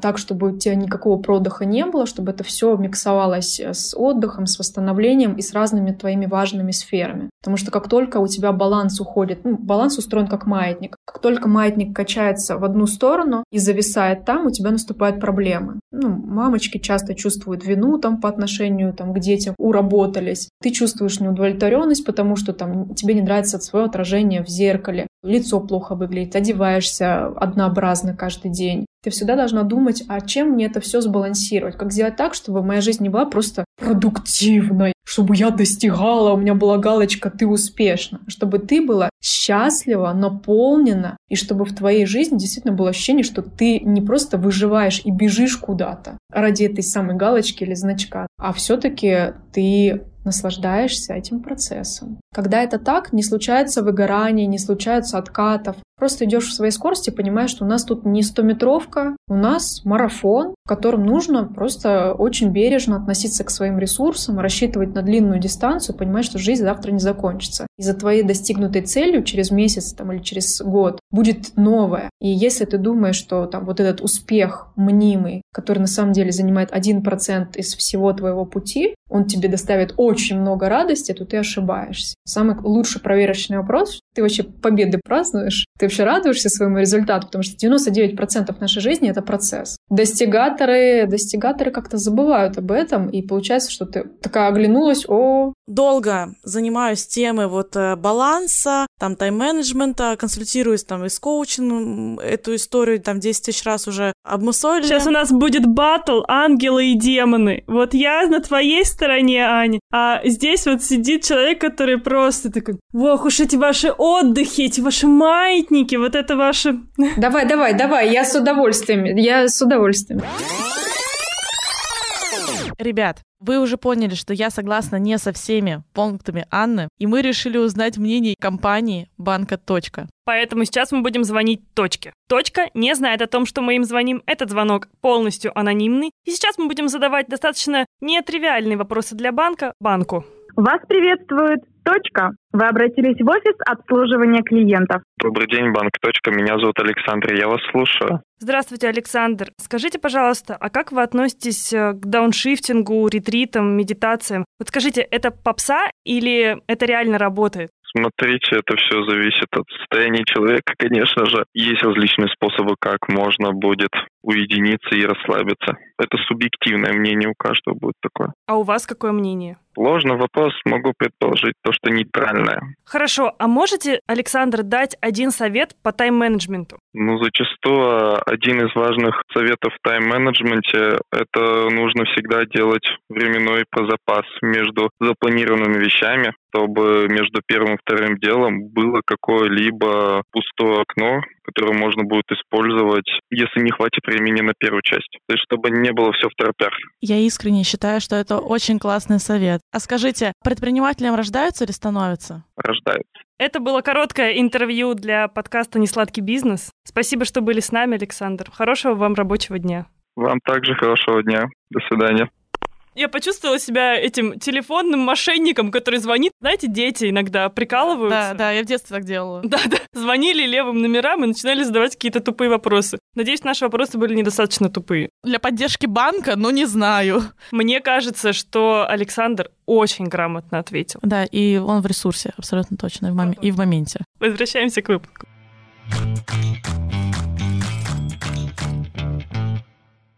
S2: так, чтобы у тебя никакого продыха не было, чтобы это все миксовалось э, с отдыхом, с восстановлением и с разными твоими важными сферами. Потому что как только у тебя баланс уходит, ну, баланс устроен как маятник, как только маятник качается в одну сторону и зависает там, у тебя наступают проблемы. Ну, мамочки часто чувствуют вину там по отношению там, к детям, уработались. Ты чувствуешь неудовлетворенность, потому что там тебе не нравится свое отражение в зеркале, лицо плохо выглядит, одеваешься однообразно каждый день. Ты всегда должна думать, а чем мне это все сбалансировать? Как сделать так, чтобы моя жизнь не была просто продуктивной, чтобы я достигала, у меня была галочка «ты успешна», чтобы ты была счастлива, наполнена, и чтобы в твоей жизни действительно было ощущение, что ты не просто выживаешь и бежишь куда-то ради этой самой галочки или значка, а все-таки ты наслаждаешься этим процессом. Когда это так, не случается выгорание, не случается откатов. Просто идешь в своей скорости, понимаешь, что у нас тут не стометровка, у нас марафон, в котором нужно просто очень бережно относиться к своим ресурсам, рассчитывать на длинную дистанцию, понимать, что жизнь завтра не закончится. И за твоей достигнутой целью через месяц там, или через год будет новое. И если ты думаешь, что там вот этот успех мнимый, который на самом деле занимает 1% из всего твоего пути, он тебе доставит очень много радости, то ты ошибаешься. Самый лучший проверочный вопрос, ты вообще победы празднуешь? Ты вообще радуешься своему результату? Потому что 99% нашей жизни — это процесс. Достигаторы, достигаторы как-то забывают об этом, и получается, что ты такая оглянулась, о...
S3: Долго занимаюсь темой вот э, баланса, там тайм-менеджмента, консультируюсь там и с коучингом, эту историю там 10 тысяч раз уже обмусолили.
S1: Сейчас у нас будет батл ангелы и демоны. Вот я на твоей стороне, Аня, а здесь вот сидит человек, который просто такой, ох уж эти ваши отдыхи, эти ваши маятники, вот это ваши...
S2: Давай, давай, давай, я с удовольствием, я с удовольствием.
S3: Ребят, вы уже поняли, что я согласна не со всеми пунктами Анны, и мы решили узнать мнение компании банка «Точка».
S1: Поэтому сейчас мы будем звонить точке. Точка не знает о том, что мы им звоним. Этот звонок полностью анонимный. И сейчас мы будем задавать достаточно нетривиальные вопросы для банка банку.
S4: Вас приветствует Точка. Вы обратились в офис обслуживания клиентов.
S5: Добрый день, банк Точка. Меня зовут Александр, я вас слушаю.
S1: Здравствуйте, Александр. Скажите, пожалуйста, а как вы относитесь э, к дауншифтингу, ретритам, медитациям? Вот скажите, это попса или это реально работает?
S5: Смотрите, это все зависит от состояния человека, конечно же. Есть различные способы, как можно будет уединиться и расслабиться. Это субъективное мнение у каждого будет такое.
S1: А у вас какое мнение?
S5: Сложный вопрос, могу предположить то, что нейтральное.
S1: Хорошо, а можете, Александр, дать один совет по тайм-менеджменту?
S5: Ну, зачастую один из важных советов в тайм-менеджменте – это нужно всегда делать временной запас между запланированными вещами, чтобы между первым и вторым делом было какое-либо пустое окно, которое можно будет использовать, если не хватит времени на первую часть. То есть, чтобы не было все в торопях.
S3: Я искренне считаю, что это очень классный совет. А скажите, предпринимателем рождаются или становятся?
S5: Рождаются.
S1: Это было короткое интервью для подкаста «Несладкий бизнес». Спасибо, что были с нами, Александр. Хорошего вам рабочего дня.
S5: Вам также хорошего дня. До свидания.
S1: Я почувствовала себя этим телефонным мошенником, который звонит. Знаете, дети иногда прикалываются.
S3: Да, да, я в детстве так делала.
S1: Да, да. Звонили левым номерам и начинали задавать какие-то тупые вопросы. Надеюсь, наши вопросы были недостаточно тупые.
S3: Для поддержки банка, ну не знаю.
S1: Мне кажется, что Александр очень грамотно ответил.
S3: Да, и он в ресурсе, абсолютно точно, и в, мом- и в моменте.
S1: Возвращаемся к выпуску.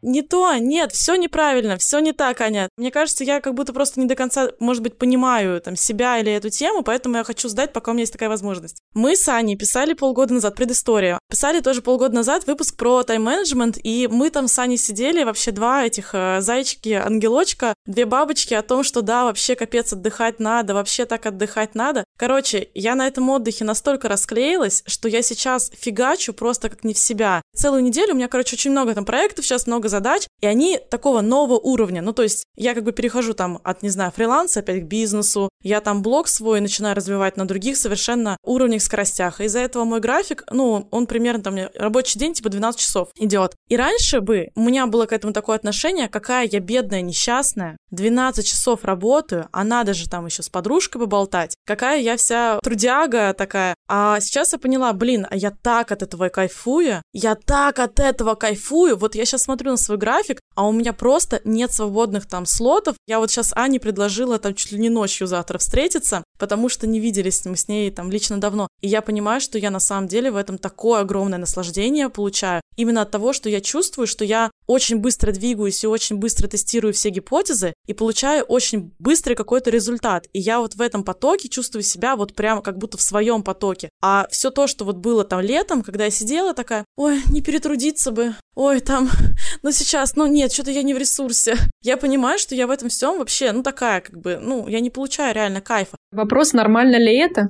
S3: Не то, нет, все неправильно, все не так, Аня. Мне кажется, я как будто просто не до конца, может быть, понимаю там себя или эту тему, поэтому я хочу сдать, пока у меня есть такая возможность. Мы с Аней писали полгода назад предысторию. Писали тоже полгода назад выпуск про тайм-менеджмент, и мы там с Аней сидели, вообще два этих э, зайчики-ангелочка, две бабочки о том, что да, вообще капец отдыхать надо, вообще так отдыхать надо. Короче, я на этом отдыхе настолько расклеилась, что я сейчас фигачу просто как не в себя. Целую неделю у меня, короче, очень много там проектов, сейчас много много задач, и они такого нового уровня. Ну, то есть я как бы перехожу там от, не знаю, фриланса опять к бизнесу, я там блог свой начинаю развивать на других совершенно уровнях, скоростях. Из-за этого мой график, ну, он примерно там, рабочий день типа 12 часов идет. И раньше бы у меня было к этому такое отношение, какая я бедная, несчастная, 12 часов работаю, а надо же там еще с подружкой поболтать. Какая я вся трудяга такая. А сейчас я поняла, блин, а я так от этого кайфую, я так от этого кайфую. Вот я сейчас смотрю на свой график, а у меня просто нет свободных там слотов. Я вот сейчас Ане предложила там чуть ли не ночью завтра встретиться, потому что не виделись мы с ней там лично давно. И я понимаю, что я на самом деле в этом такое огромное наслаждение получаю. Именно от того, что я чувствую, что я очень быстро двигаюсь и очень быстро тестирую все гипотезы и получаю очень быстрый какой-то результат. И я вот в этом потоке чувствую себя вот прямо как будто в своем потоке. А все то, что вот было там летом, когда я сидела такая, ой, не перетрудиться бы, ой, там, ну сейчас, ну нет, что-то я не в ресурсе. Я понимаю, что я в этом всем вообще, ну такая как бы, ну, я не получаю реально кайфа.
S2: Вопрос, нормально ли это?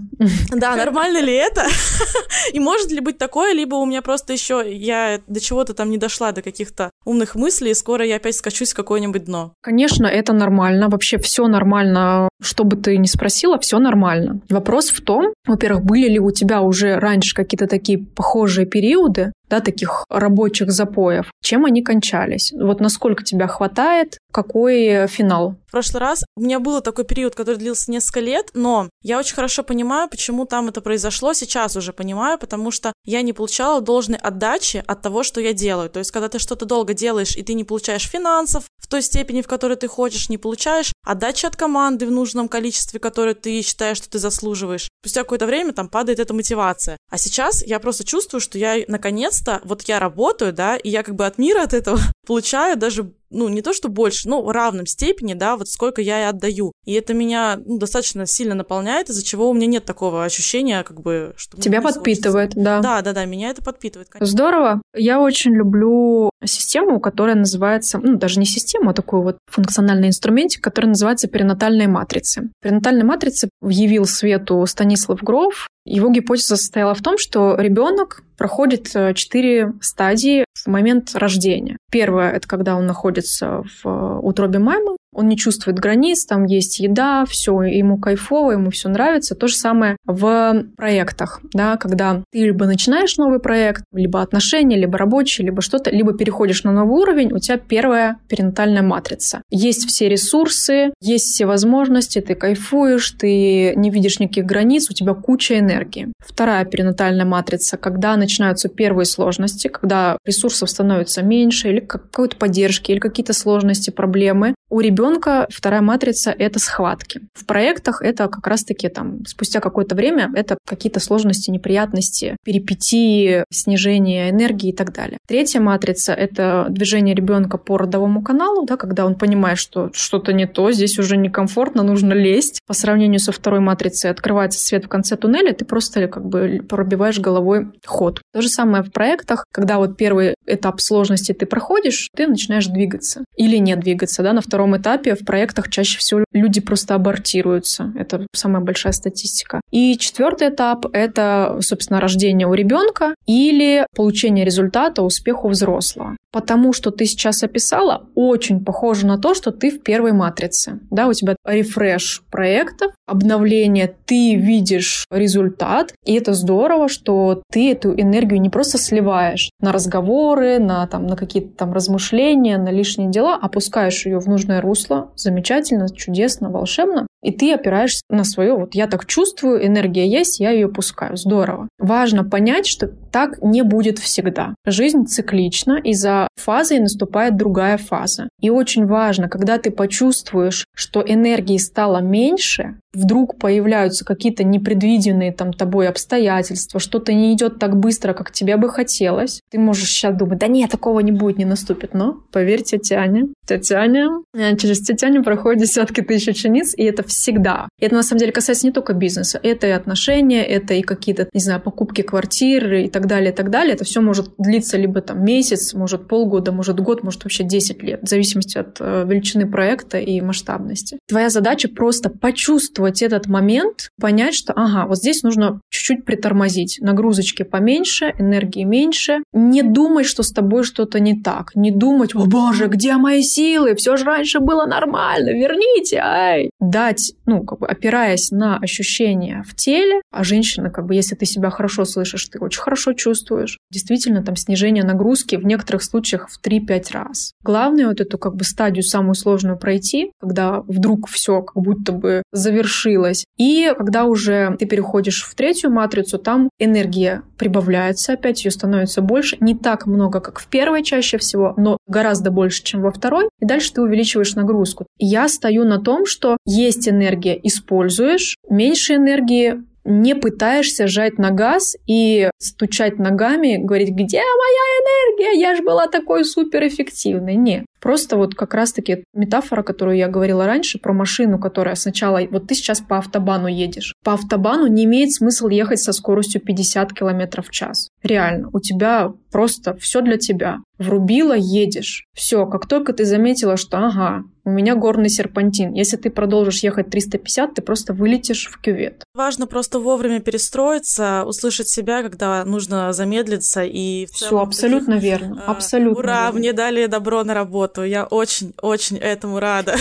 S3: Да, нормально ли это? И может ли быть такое, либо у меня просто еще я до чего-то там не дошла, до каких-то умных мыслей, и скоро я опять скачусь в какое-нибудь дно.
S2: Конечно, это нормально. Вообще все нормально. Что бы ты ни спросила, все нормально. Вопрос в том, во-первых, были ли у тебя уже раньше какие-то такие похожие периоды, да, таких рабочих запоев, чем они кончались. Вот насколько тебя хватает, какой финал.
S3: В прошлый раз у меня был такой период, который длился несколько лет, но я очень хорошо понимаю, почему там это произошло, сейчас уже понимаю, потому что я не получала должной отдачи от того, что я делаю. То есть, когда ты что-то долго делаешь, и ты не получаешь финансов в той степени, в которой ты хочешь, не получаешь отдачи от команды в нужном количестве, которое ты считаешь, что ты заслуживаешь. Спустя какое-то время там падает эта мотивация. А сейчас я просто чувствую, что я наконец-то, вот я работаю, да, и я как бы от мира от этого получаю даже ну, не то что больше, но в равном степени, да, вот сколько я и отдаю. И это меня ну, достаточно сильно наполняет, из-за чего у меня нет такого ощущения, как бы, что...
S2: Тебя подпитывает, да.
S3: Да, да, да, меня это подпитывает. Конечно.
S2: Здорово. Я очень люблю систему, которая называется, ну, даже не систему, а такой вот функциональный инструментик, который называется перинатальные матрицы. Перинатальные матрицы явил свету Станислав Гров, его гипотеза состояла в том, что ребенок проходит э, четыре стадии в момент рождения. Первое — это когда он находится в утробе мамы, он не чувствует границ, там есть еда, все, ему кайфово, ему все нравится. То же самое в проектах, да, когда ты либо начинаешь новый проект, либо отношения, либо рабочие, либо что-то, либо переходишь на новый уровень, у тебя первая перинатальная матрица. Есть все ресурсы, есть все возможности, ты кайфуешь, ты не видишь никаких границ, у тебя куча энергии. Вторая перинатальная матрица, когда начинаются первые сложности, когда ресурсов становится меньше, или какой-то поддержки, или какие-то сложности, проблемы. У ребенка ребенка вторая матрица — это схватки. В проектах это как раз-таки там спустя какое-то время это какие-то сложности, неприятности, перипетии, снижение энергии и так далее. Третья матрица — это движение ребенка по родовому каналу, да, когда он понимает, что что-то не то, здесь уже некомфортно, нужно лезть. По сравнению со второй матрицей открывается свет в конце туннеля, ты просто как бы пробиваешь головой ход. То же самое в проектах, когда вот первый этап сложности ты проходишь, ты начинаешь двигаться или не двигаться, да, на втором этапе этапе в проектах чаще всего люди просто абортируются. Это самая большая статистика. И четвертый этап — это, собственно, рождение у ребенка или получение результата, успеха у взрослого. Потому что ты сейчас описала, очень похоже на то, что ты в первой матрице. Да, у тебя рефреш проектов, обновление, ты видишь результат, и это здорово, что ты эту энергию не просто сливаешь на разговоры, на, там, на какие-то там размышления, на лишние дела, опускаешь ее в нужное русло, замечательно, чудесно, волшебно, и ты опираешься на свое, вот я так чувствую, энергия есть, я ее пускаю, здорово. Важно понять, что так не будет всегда. Жизнь циклична, и за фазой наступает другая фаза. И очень важно, когда ты почувствуешь, что энергии стало меньше, вдруг появляются какие-то непредвиденные там тобой обстоятельства, что-то не идет так быстро, как тебе бы хотелось, ты можешь сейчас думать, да нет, такого не будет, не наступит. Но поверьте, тетя Аня, тетя Аня, э, через тетя Аню проходит десятки тысяч учениц, и это всегда. И это на самом деле касается не только бизнеса, это и отношения, это и какие-то, не знаю, покупки квартиры и так далее, и так далее. Это все может длиться либо там месяц, может полгода, может год, может вообще 10 лет, в зависимости от э, величины проекта и масштабности. Твоя задача просто почувствовать этот момент, понять, что, ага, вот здесь нужно чуть-чуть притормозить, нагрузочки поменьше, энергии меньше, не думать, что с тобой что-то не так, не думать, о боже, где мои силы, все же раньше было нормально, верните, ай. Дать, ну, как бы опираясь на ощущения в теле, а женщина, как бы, если ты себя хорошо слышишь, ты очень хорошо чувствуешь, действительно, там, снижение нагрузки в некоторых случаях в 3-5 раз. Главное вот эту, как бы, стадию самую сложную пройти, когда вдруг все как будто бы завершилось, и когда уже ты переходишь в третью матрицу, там энергия прибавляется опять, ее становится больше, не так много, как в первой чаще всего, но гораздо больше, чем во второй, и дальше ты увеличиваешь нагрузку. Я стою на том, что есть энергия, используешь, меньше энергии не пытаешься жать на газ и стучать ногами, говорить, где моя энергия, я же была такой суперэффективной. Нет. Просто вот как раз-таки метафора, которую я говорила раньше, про машину, которая сначала... Вот ты сейчас по автобану едешь. По автобану не имеет смысла ехать со скоростью 50 км в час. Реально. У тебя просто все для тебя. Врубила, едешь. Все, как только ты заметила, что ага, у меня горный серпантин. Если ты продолжишь ехать 350, ты просто вылетишь в кювет.
S3: Важно просто вовремя перестроиться, услышать себя, когда нужно замедлиться и...
S2: Все, абсолютно таких, верно. А, абсолютно.
S3: Ура,
S2: верно.
S3: мне дали добро на работу. Я очень-очень этому рада.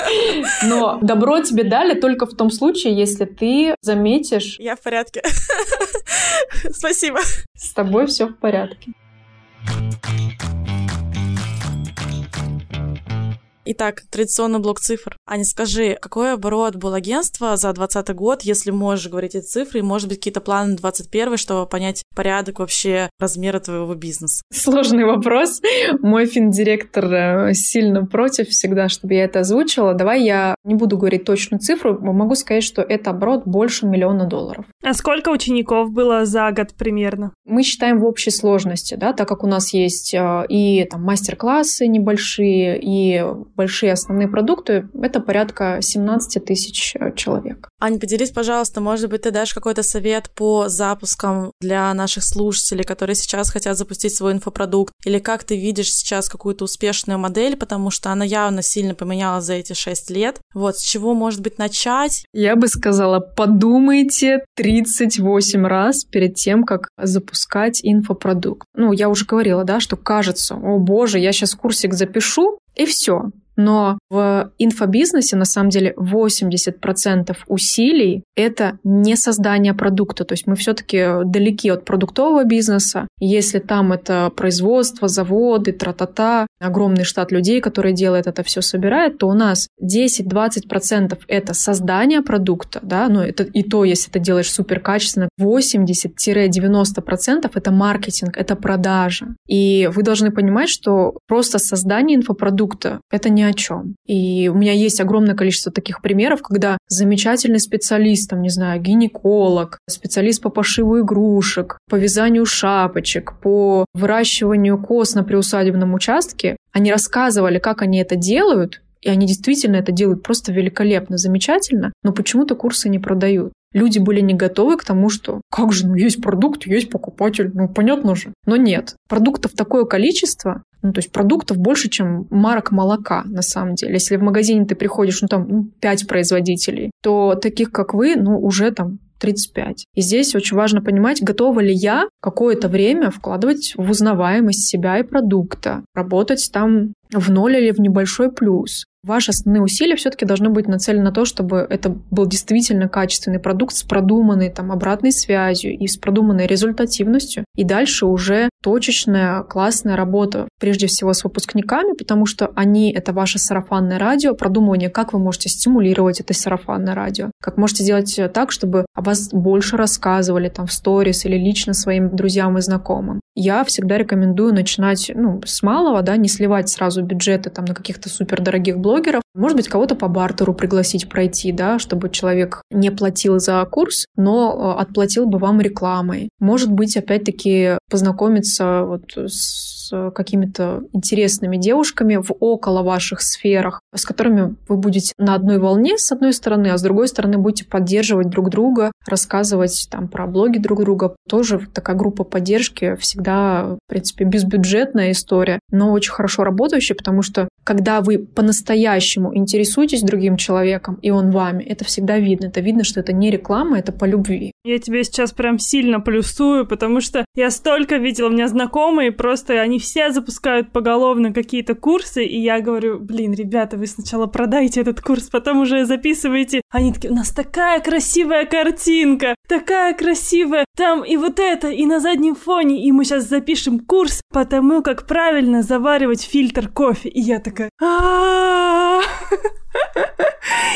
S2: Но добро тебе дали только в том случае, если ты заметишь...
S3: Я в порядке. Спасибо.
S2: С тобой все в порядке.
S3: Итак, традиционный блок цифр. Аня, скажи, какой оборот был агентства за 2020 год, если можешь говорить эти цифры, и, может быть, какие-то планы на 2021, чтобы понять порядок вообще размера твоего бизнеса?
S2: Сложный вопрос. Мой финдиректор э, сильно против всегда, чтобы я это озвучила. Давай я не буду говорить точную цифру, могу сказать, что это оборот больше миллиона долларов.
S1: А сколько учеников было за год примерно?
S2: Мы считаем в общей сложности, да, так как у нас есть э, и там мастер-классы небольшие, и большие основные продукты, это порядка 17 тысяч э, человек.
S3: Аня, поделись, пожалуйста, может быть, ты дашь какой-то совет по запускам для наших слушателей, которые сейчас хотят запустить свой инфопродукт, или как ты видишь сейчас какую-то успешную модель, потому что она явно сильно поменялась за эти 6 лет. Вот, с чего, может быть, начать?
S2: Я бы сказала, подумайте 38 раз перед тем, как запускать инфопродукт. Ну, я уже говорила, да, что кажется, о боже, я сейчас курсик запишу, и все. Но в инфобизнесе на самом деле 80% усилий — это не создание продукта. То есть мы все-таки далеки от продуктового бизнеса. Если там это производство, заводы, тра-та-та, огромный штат людей, которые делают это все, собирает, то у нас 10-20% это создание продукта, да, но это и то, если ты делаешь супер качественно, 80-90% это маркетинг, это продажа. И вы должны понимать, что просто создание инфопродукта — это не ни о чем. И у меня есть огромное количество таких примеров, когда замечательный специалист, там, не знаю, гинеколог, специалист по пошиву игрушек, по вязанию шапочек, по выращиванию коз на приусадебном участке, они рассказывали, как они это делают, и они действительно это делают просто великолепно, замечательно, но почему-то курсы не продают. Люди были не готовы к тому, что как же, ну есть продукт, есть покупатель, ну понятно же. Но нет, продуктов такое количество, ну, то есть продуктов больше, чем марок молока, на самом деле. Если в магазине ты приходишь, ну, там, ну, 5 производителей, то таких, как вы, ну, уже там 35. И здесь очень важно понимать, готова ли я какое-то время вкладывать в узнаваемость себя и продукта, работать там в ноль или в небольшой плюс. Ваши основные усилия все-таки должны быть нацелены на то, чтобы это был действительно качественный продукт с продуманной там обратной связью и с продуманной результативностью. И дальше уже точечная, классная работа, прежде всего с выпускниками, потому что они — это ваше сарафанное радио, продумывание, как вы можете стимулировать это сарафанное радио, как можете сделать так, чтобы о вас больше рассказывали там в сторис или лично своим друзьям и знакомым. Я всегда рекомендую начинать ну, с малого, да, не сливать сразу сразу бюджеты там на каких-то супердорогих блогеров. Может быть, кого-то по бартеру пригласить пройти, да, чтобы человек не платил за курс, но э, отплатил бы вам рекламой. Может быть, опять-таки познакомиться вот с какими-то интересными девушками в около ваших сферах, с которыми вы будете на одной волне, с одной стороны, а с другой стороны будете поддерживать друг друга, рассказывать там про блоги друг друга. Тоже такая группа поддержки всегда, в принципе, безбюджетная история, но очень хорошо работающая, потому что когда вы по-настоящему интересуетесь другим человеком, и он вами, это всегда видно. Это видно, что это не реклама, это по любви.
S1: Я тебе сейчас прям сильно плюсую, потому что я столько видела, у меня знакомые, просто они все запускают поголовно какие-то курсы, и я говорю, блин, ребята, вы сначала продайте этот курс, потом уже записывайте. Они такие, у нас такая красивая картинка, такая красивая, там и вот это, и на заднем фоне, и мы сейчас запишем курс по тому, как правильно заваривать фильтр кофе. И я такая,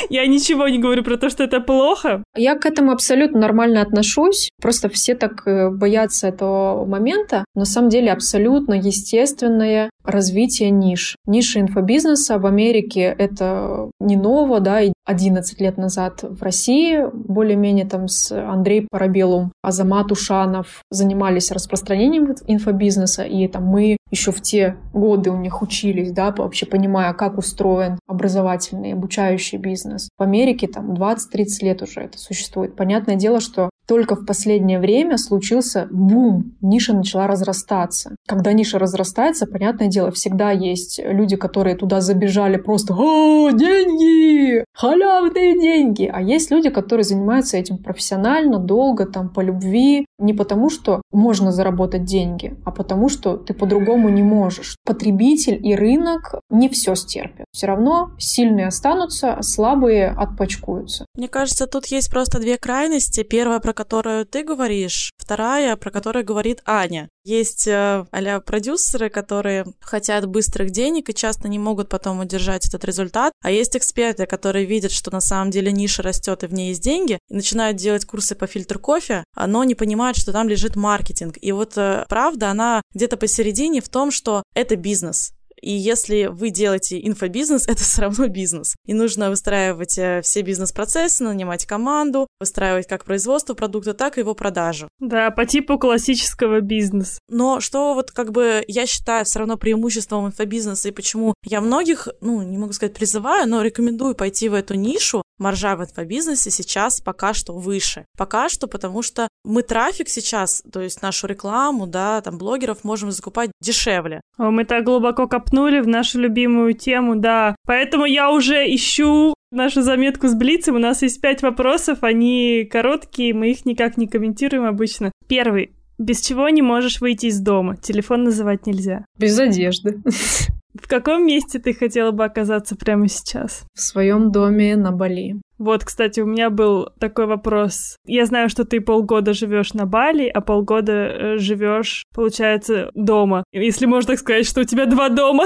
S1: я ничего не говорю про то, что это плохо.
S2: Я к этому абсолютно нормально отношусь. Просто все так э, боятся этого момента. На самом деле абсолютно естественное развитие ниш. Ниша инфобизнеса в Америке это не ново, да, 11 лет назад в России более-менее там с Андрей Парабелум, Азамат Ушанов занимались распространением инфобизнеса, и там мы еще в те годы у них учились, да, вообще понимая, как устроен образовательный, обучающий бизнес. В Америке там 20-30 лет уже это существует. Понятное дело, что только в последнее время случился бум, ниша начала разрастаться. Когда ниша разрастается, понятное дело, всегда есть люди, которые туда забежали просто «О, деньги! Халявные деньги!» А есть люди, которые занимаются этим профессионально, долго, там, по любви, не потому, что можно заработать деньги, а потому, что ты по-другому не можешь. Потребитель и рынок не все стерпят. Все равно сильные останутся, слабые отпочкуются.
S3: Мне кажется, тут есть просто две крайности. Первая, про которую ты говоришь, вторая, про которую говорит Аня. Есть а продюсеры, которые хотят быстрых денег и часто не могут потом удержать этот результат. А есть эксперты, которые видят, что на самом деле ниша растет и в ней есть деньги, и начинают делать курсы по фильтру кофе, но не понимают, что там лежит маркетинг. И вот э, правда, она где-то посередине в том, что это бизнес. И если вы делаете инфобизнес, это все равно бизнес. И нужно выстраивать э, все бизнес-процессы, нанимать команду, выстраивать как производство продукта, так и его продажу.
S1: Да, по типу классического бизнеса.
S3: Но что вот как бы я считаю все равно преимуществом инфобизнеса и почему я многих, ну, не могу сказать призываю, но рекомендую пойти в эту нишу, маржа в инфобизнесе сейчас пока что выше. Пока что, потому что мы трафик сейчас, то есть нашу рекламу, да, там блогеров можем закупать дешевле.
S1: Мы так глубоко копнули в нашу любимую тему, да. Поэтому я уже ищу нашу заметку с Блицем. У нас есть пять вопросов, они короткие, мы их никак не комментируем обычно. Первый. Без чего не можешь выйти из дома? Телефон называть нельзя.
S2: Без одежды.
S1: В каком месте ты хотела бы оказаться прямо сейчас?
S2: В своем доме на Бали.
S1: Вот, кстати, у меня был такой вопрос. Я знаю, что ты полгода живешь на Бали, а полгода э, живешь, получается, дома. Если можно так сказать, что у тебя два дома.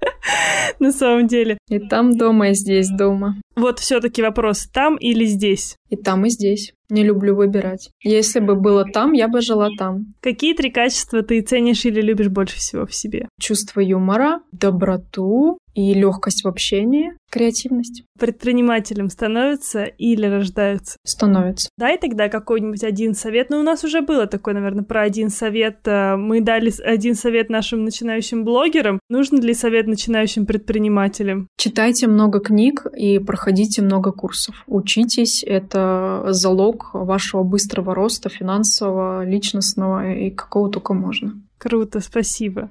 S1: На самом деле.
S2: И там дома, и здесь дома.
S1: Вот все-таки вопрос, там или здесь?
S2: И там, и здесь. Не люблю выбирать. Если бы было там, я бы жила там.
S1: Какие три качества ты ценишь или любишь больше всего в себе?
S2: Чувство юмора, доброту и легкость в общении, креативность.
S1: Предпринимателем становятся или рождаются?
S2: Становятся.
S1: Дай тогда какой-нибудь один совет. Ну, у нас уже было такое, наверное, про один совет. Э, мы дали один совет нашим начинающим блогерам. Нужен ли совет начинающим предпринимателям?
S2: Читайте много книг и проходите много курсов. Учитесь. Это залог вашего быстрого роста финансового, личностного и какого только можно.
S1: Круто, спасибо.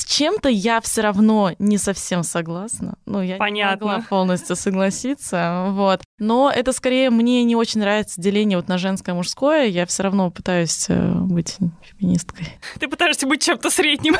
S3: С чем-то я все равно не совсем согласна. Ну, я
S1: Понятно.
S3: не могла полностью согласиться. Вот. Но это скорее мне не очень нравится деление вот на женское мужское. Я все равно пытаюсь э, быть феминисткой.
S1: Ты пытаешься быть чем-то средним.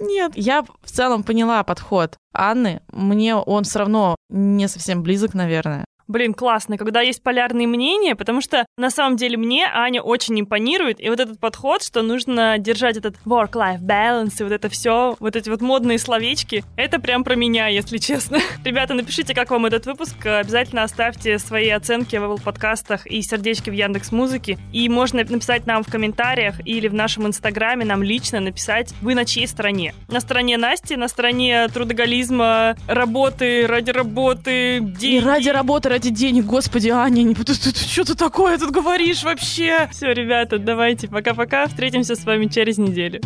S3: Нет, я в целом поняла подход Анны. Мне он все равно не совсем близок, наверное.
S1: Блин, классно, когда есть полярные мнения, потому что на самом деле мне Аня очень импонирует, и вот этот подход, что нужно держать этот work-life balance и вот это все, вот эти вот модные словечки, это прям про меня, если честно. Ребята, напишите, как вам этот выпуск, обязательно оставьте свои оценки в Apple подкастах и сердечки в Яндекс Музыке, и можно написать нам в комментариях или в нашем инстаграме нам лично написать, вы на чьей стороне. На стороне Насти, на стороне трудоголизма, работы ради работы, деньги.
S3: И ради работы, ради денег, господи, Аня, не, ты, ты, ты, что ты такое тут говоришь вообще?
S1: Все, ребята, давайте, пока-пока, встретимся с вами через неделю.